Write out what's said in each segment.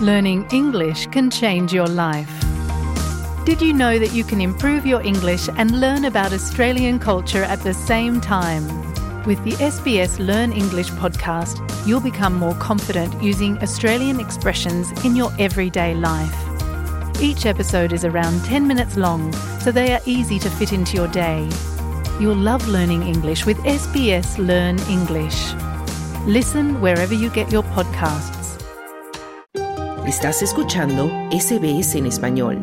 Learning English can change your life. Did you know that you can improve your English and learn about Australian culture at the same time? With the SBS Learn English podcast, you'll become more confident using Australian expressions in your everyday life. Each episode is around 10 minutes long, so they are easy to fit into your day. You'll love learning English with SBS Learn English. Listen wherever you get your podcasts. Estás escuchando SBS en español.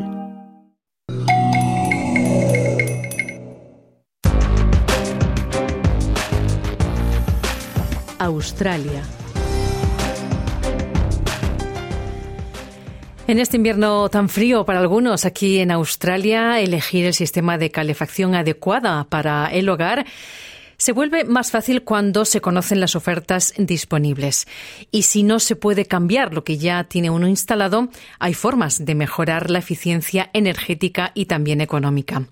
Australia. En este invierno tan frío para algunos aquí en Australia, elegir el sistema de calefacción adecuada para el hogar se vuelve más fácil cuando se conocen las ofertas disponibles. Y si no se puede cambiar lo que ya tiene uno instalado, hay formas de mejorar la eficiencia energética y también económica.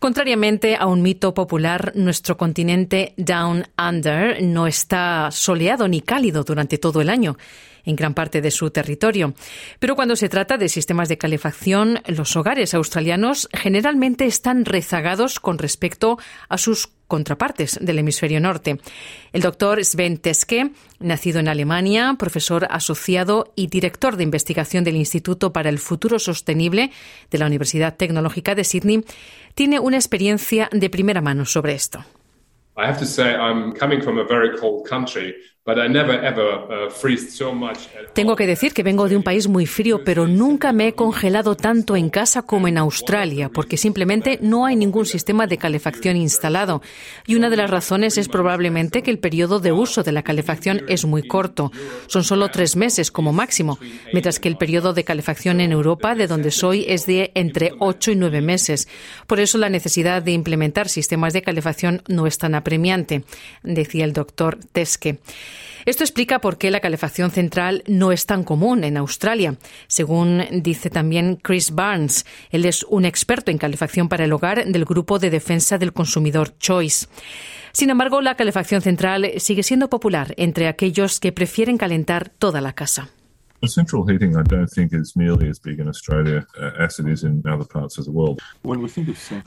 Contrariamente a un mito popular, nuestro continente Down Under no está soleado ni cálido durante todo el año en gran parte de su territorio. Pero cuando se trata de sistemas de calefacción, los hogares australianos generalmente están rezagados con respecto a sus contrapartes del hemisferio norte. El doctor Sven Teske, nacido en Alemania, profesor asociado y director de investigación del Instituto para el Futuro Sostenible de la Universidad Tecnológica de Sydney, tiene una experiencia de primera mano sobre esto. I have to say I'm coming from a very cold Tengo que decir que vengo de un país muy frío, pero nunca me he congelado tanto en casa como en Australia, porque simplemente no hay ningún sistema de calefacción instalado. Y una de las razones es probablemente que el periodo de uso de la calefacción es muy corto. Son solo tres meses como máximo, mientras que el periodo de calefacción en Europa, de donde soy, es de entre ocho y nueve meses. Por eso la necesidad de implementar sistemas de calefacción no es tan apremiante, decía el doctor Teske. Esto explica por qué la calefacción central no es tan común en Australia, según dice también Chris Barnes. Él es un experto en calefacción para el hogar del Grupo de Defensa del Consumidor Choice. Sin embargo, la calefacción central sigue siendo popular entre aquellos que prefieren calentar toda la casa.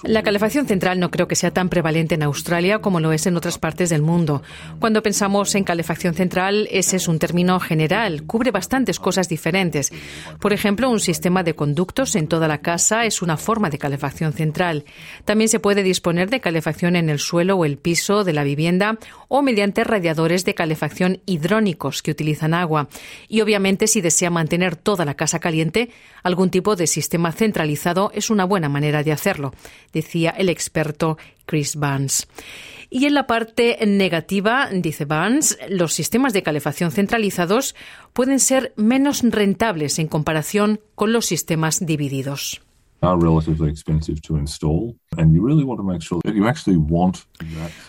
La calefacción central no creo que sea tan prevalente en Australia como lo es en otras partes del mundo. Cuando pensamos en calefacción central, ese es un término general, cubre bastantes cosas diferentes. Por ejemplo, un sistema de conductos en toda la casa es una forma de calefacción central. También se puede disponer de calefacción en el suelo o el piso de la vivienda o mediante radiadores de calefacción hidrónicos que utilizan agua. Y obviamente si desea mantener toda la casa caliente, algún tipo de sistema centralizado es una buena manera de hacerlo, decía el experto Chris Barnes. Y en la parte negativa, dice Barnes, los sistemas de calefacción centralizados pueden ser menos rentables en comparación con los sistemas divididos.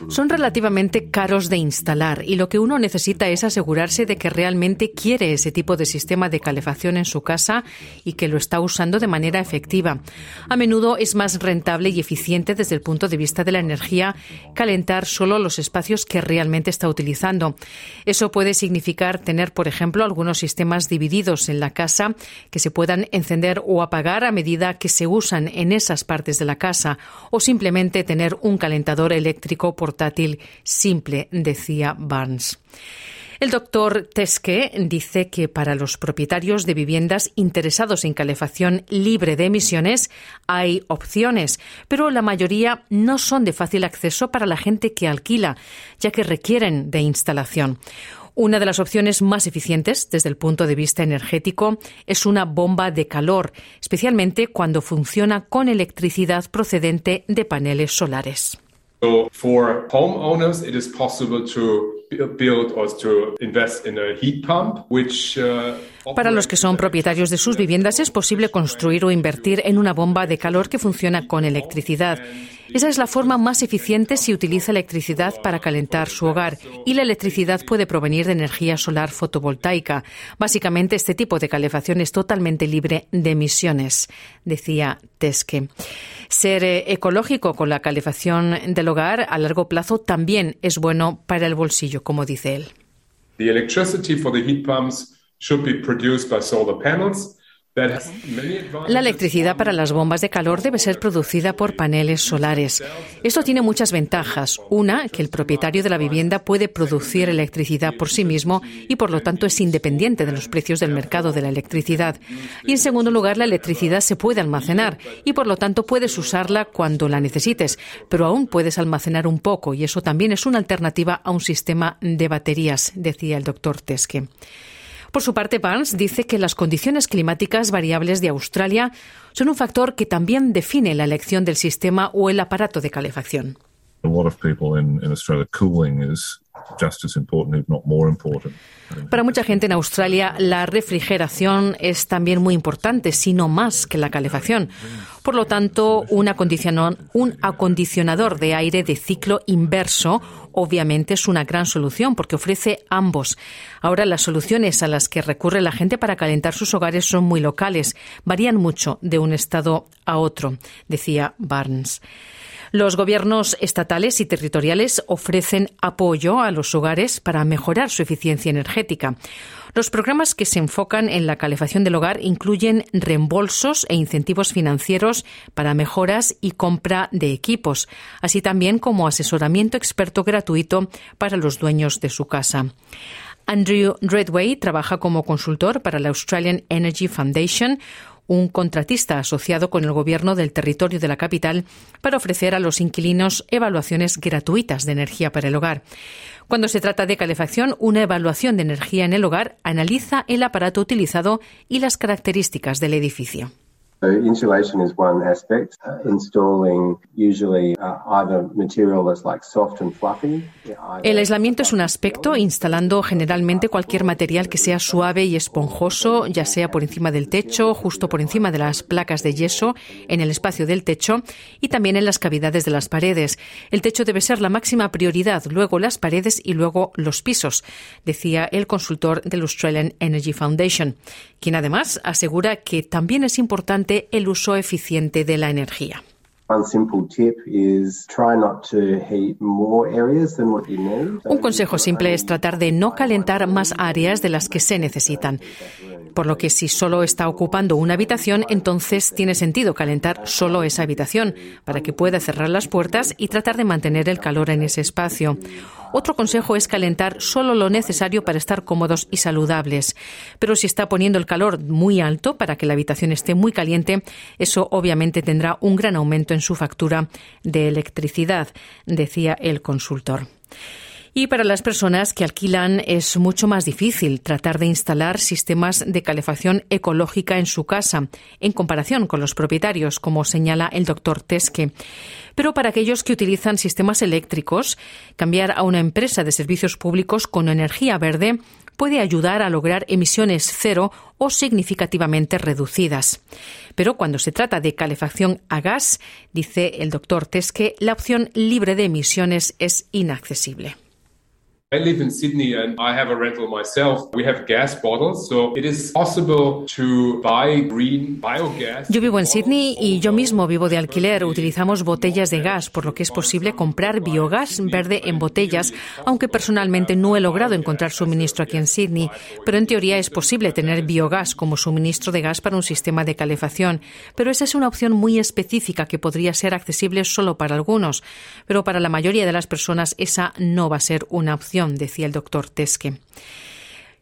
Son relativamente caros de instalar y lo que uno necesita es asegurarse de que realmente quiere ese tipo de sistema de calefacción en su casa y que lo está usando de manera efectiva. A menudo es más rentable y eficiente desde el punto de vista de la energía calentar solo los espacios que realmente está utilizando. Eso puede significar tener, por ejemplo, algunos sistemas divididos en la casa que se puedan encender o apagar a medida que se se usan en esas partes de la casa o simplemente tener un calentador eléctrico portátil simple, decía Barnes. El doctor Teske dice que para los propietarios de viviendas interesados en calefacción libre de emisiones hay opciones, pero la mayoría no son de fácil acceso para la gente que alquila, ya que requieren de instalación. Una de las opciones más eficientes desde el punto de vista energético es una bomba de calor, especialmente cuando funciona con electricidad procedente de paneles solares. Para los que son propietarios de sus viviendas es posible construir o invertir en una bomba de calor que funciona con electricidad. Esa es la forma más eficiente si utiliza electricidad para calentar su hogar y la electricidad puede provenir de energía solar fotovoltaica. Básicamente este tipo de calefacción es totalmente libre de emisiones, decía Teske. Ser eh, ecológico con la calefacción del hogar a largo plazo también es bueno para el bolsillo, como dice él. Should be produced by solar panels. La electricidad para las bombas de calor debe ser producida por paneles solares. Esto tiene muchas ventajas. Una, que el propietario de la vivienda puede producir electricidad por sí mismo y por lo tanto es independiente de los precios del mercado de la electricidad. Y en segundo lugar, la electricidad se puede almacenar y por lo tanto puedes usarla cuando la necesites, pero aún puedes almacenar un poco y eso también es una alternativa a un sistema de baterías, decía el doctor Teske. Por su parte, Barnes dice que las condiciones climáticas variables de Australia son un factor que también define la elección del sistema o el aparato de calefacción. Para mucha gente en Australia, la refrigeración es también muy importante, si no más que la calefacción. Por lo tanto, un acondicionador de aire de ciclo inverso obviamente es una gran solución porque ofrece ambos. Ahora, las soluciones a las que recurre la gente para calentar sus hogares son muy locales, varían mucho de un estado a otro, decía Barnes. Los gobiernos estatales y territoriales ofrecen apoyo a los hogares para mejorar su eficiencia energética. Los programas que se enfocan en la calefacción del hogar incluyen reembolsos e incentivos financieros para mejoras y compra de equipos, así también como asesoramiento experto gratuito para los dueños de su casa. Andrew Redway trabaja como consultor para la Australian Energy Foundation, un contratista asociado con el gobierno del territorio de la capital para ofrecer a los inquilinos evaluaciones gratuitas de energía para el hogar. Cuando se trata de calefacción, una evaluación de energía en el hogar analiza el aparato utilizado y las características del edificio. El aislamiento es un aspecto, instalando generalmente cualquier material que sea suave y esponjoso, ya sea por encima del techo, justo por encima de las placas de yeso, en el espacio del techo y también en las cavidades de las paredes. El techo debe ser la máxima prioridad, luego las paredes y luego los pisos, decía el consultor del Australian Energy Foundation, quien además asegura que también es importante el uso eficiente de la energía. Un consejo simple es tratar de no calentar más áreas de las que se necesitan. Por lo que si solo está ocupando una habitación, entonces tiene sentido calentar solo esa habitación para que pueda cerrar las puertas y tratar de mantener el calor en ese espacio. Otro consejo es calentar solo lo necesario para estar cómodos y saludables. Pero si está poniendo el calor muy alto para que la habitación esté muy caliente, eso obviamente tendrá un gran aumento en su factura de electricidad, decía el consultor. Y para las personas que alquilan es mucho más difícil tratar de instalar sistemas de calefacción ecológica en su casa, en comparación con los propietarios, como señala el doctor Teske. Pero para aquellos que utilizan sistemas eléctricos, cambiar a una empresa de servicios públicos con energía verde puede ayudar a lograr emisiones cero o significativamente reducidas. Pero cuando se trata de calefacción a gas, dice el doctor Teske, la opción libre de emisiones es inaccesible. I live in Sydney and I have a rental myself. We have gas bottles, so it is possible to buy green biogas. Yo vivo en Sydney y yo mismo vivo de alquiler. Utilizamos botellas de gas, por lo que es posible comprar biogás verde en botellas, aunque personalmente no he logrado encontrar suministro aquí en Sydney. Pero en teoría es posible tener biogás como suministro de gas para un sistema de calefacción. Pero esa es una opción muy específica que podría ser accesible solo para algunos. Pero para la mayoría de las personas esa no va a ser una opción decía el doctor Teske.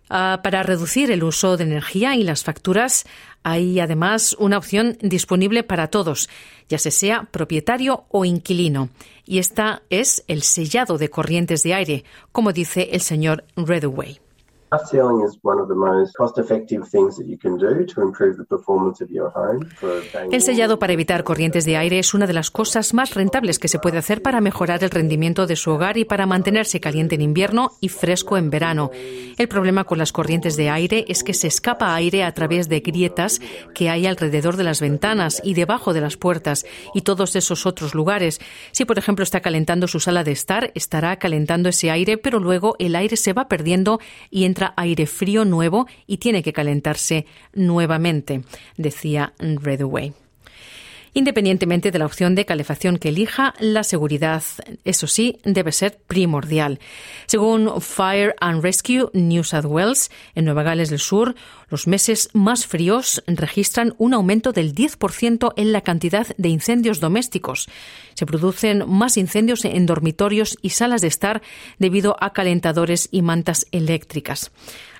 Ah, para reducir el uso de energía y las facturas, hay además una opción disponible para todos, ya se sea propietario o inquilino, y esta es el sellado de corrientes de aire, como dice el señor Redaway. El sellado para evitar corrientes de aire es una de las cosas más rentables que se puede hacer para mejorar el rendimiento de su hogar y para mantenerse caliente en invierno y fresco en verano. El problema con las corrientes de aire es que se escapa aire a través de grietas que hay alrededor de las ventanas y debajo de las puertas y todos esos otros lugares. Si, por ejemplo, está calentando su sala de estar, estará calentando ese aire, pero luego el aire se va perdiendo y entra aire frío nuevo y tiene que calentarse nuevamente, decía Redaway. Independientemente de la opción de calefacción que elija, la seguridad, eso sí, debe ser primordial. Según Fire and Rescue New South Wales, en Nueva Gales del Sur, los meses más fríos registran un aumento del 10% en la cantidad de incendios domésticos. Se producen más incendios en dormitorios y salas de estar debido a calentadores y mantas eléctricas.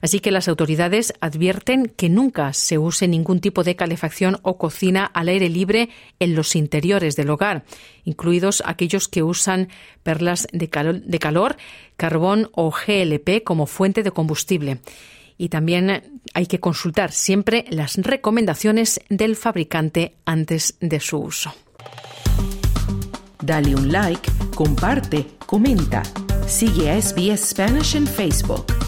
Así que las autoridades advierten que nunca se use ningún tipo de calefacción o cocina al aire libre en los interiores del hogar, incluidos aquellos que usan perlas de, calor, carbón o GLP como fuente de combustible. Y también hay que consultar siempre las recomendaciones del fabricante antes de su uso. Dale un like, comparte, comenta. Sigue a SBS Spanish en Facebook.